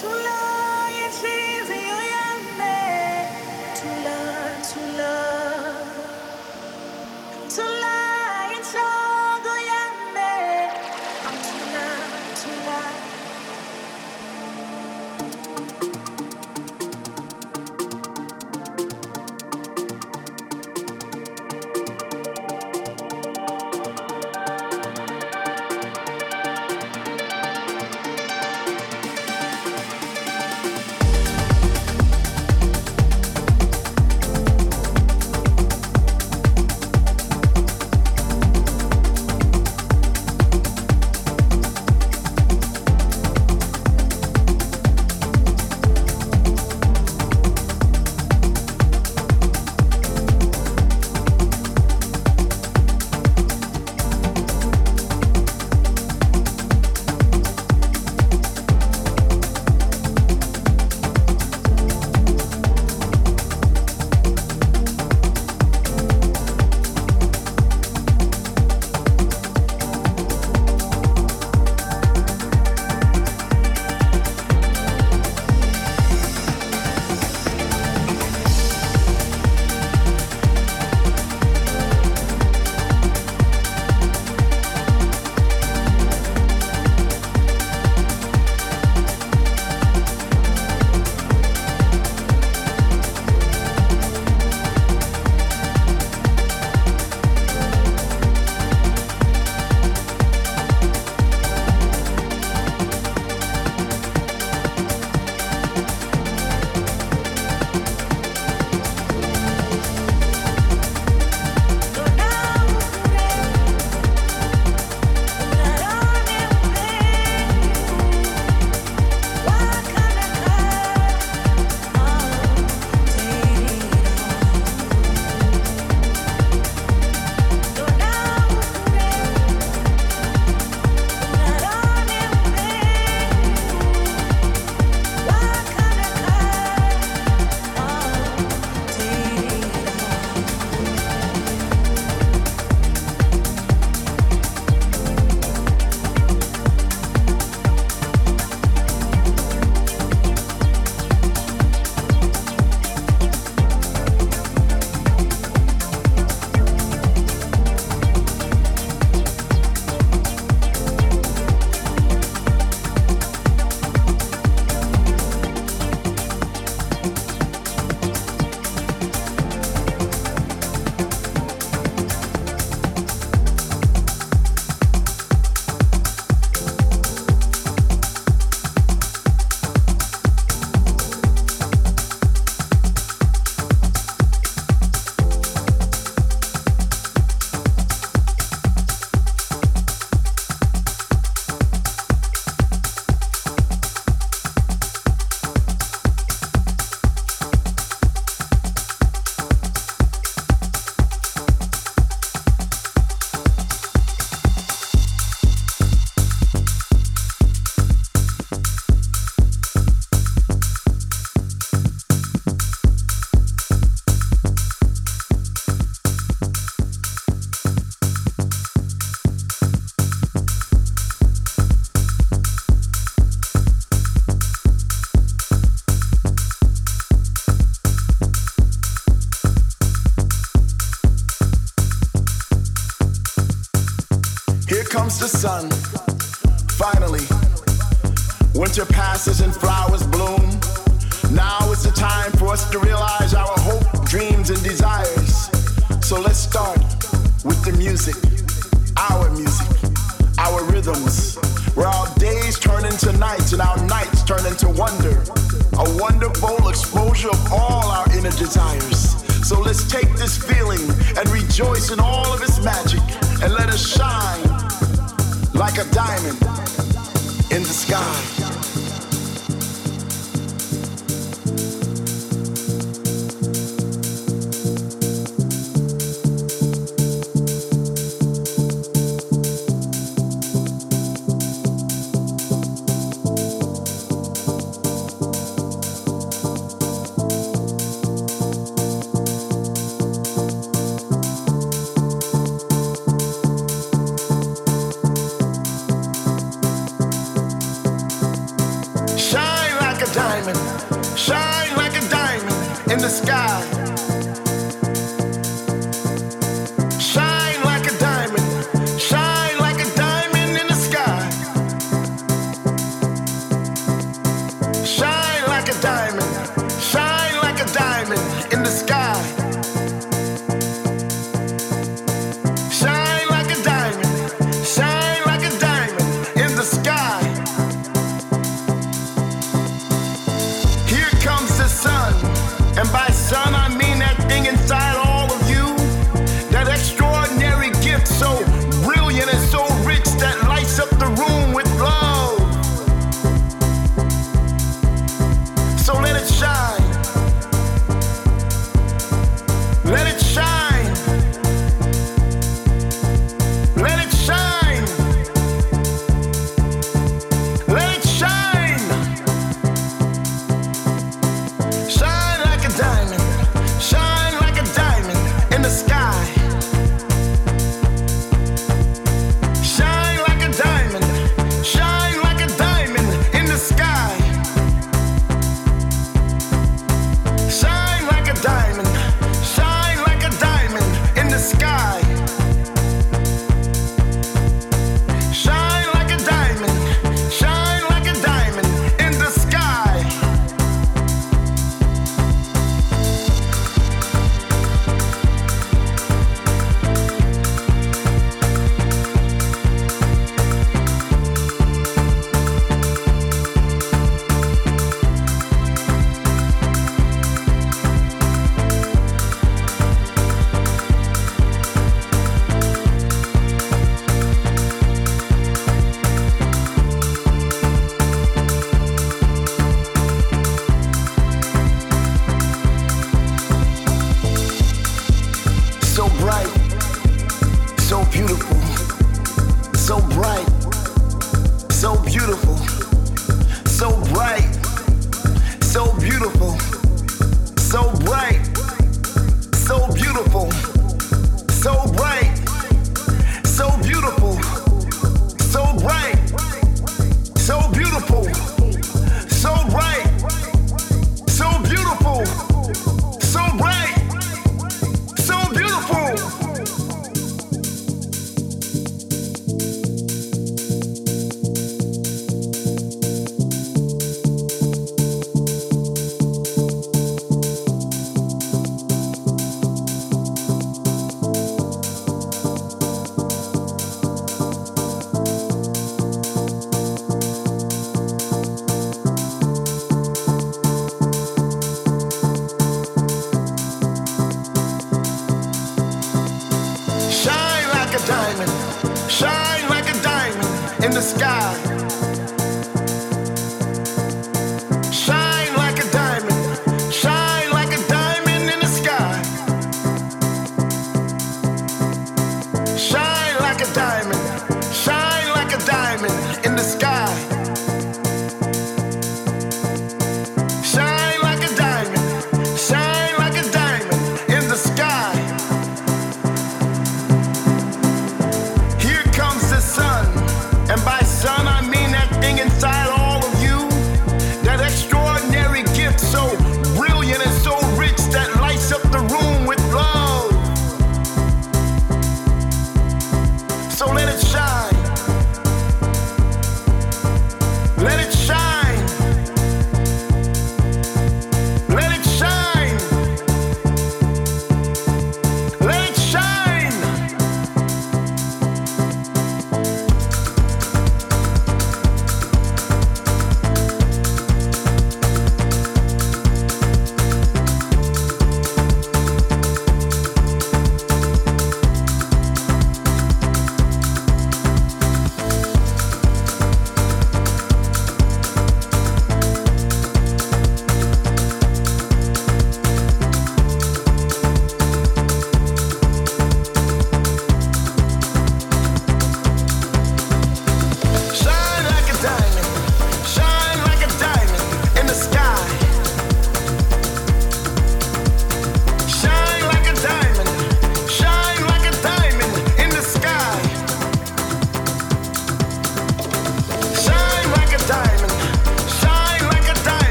to.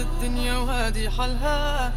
الدنيا وهذه حالها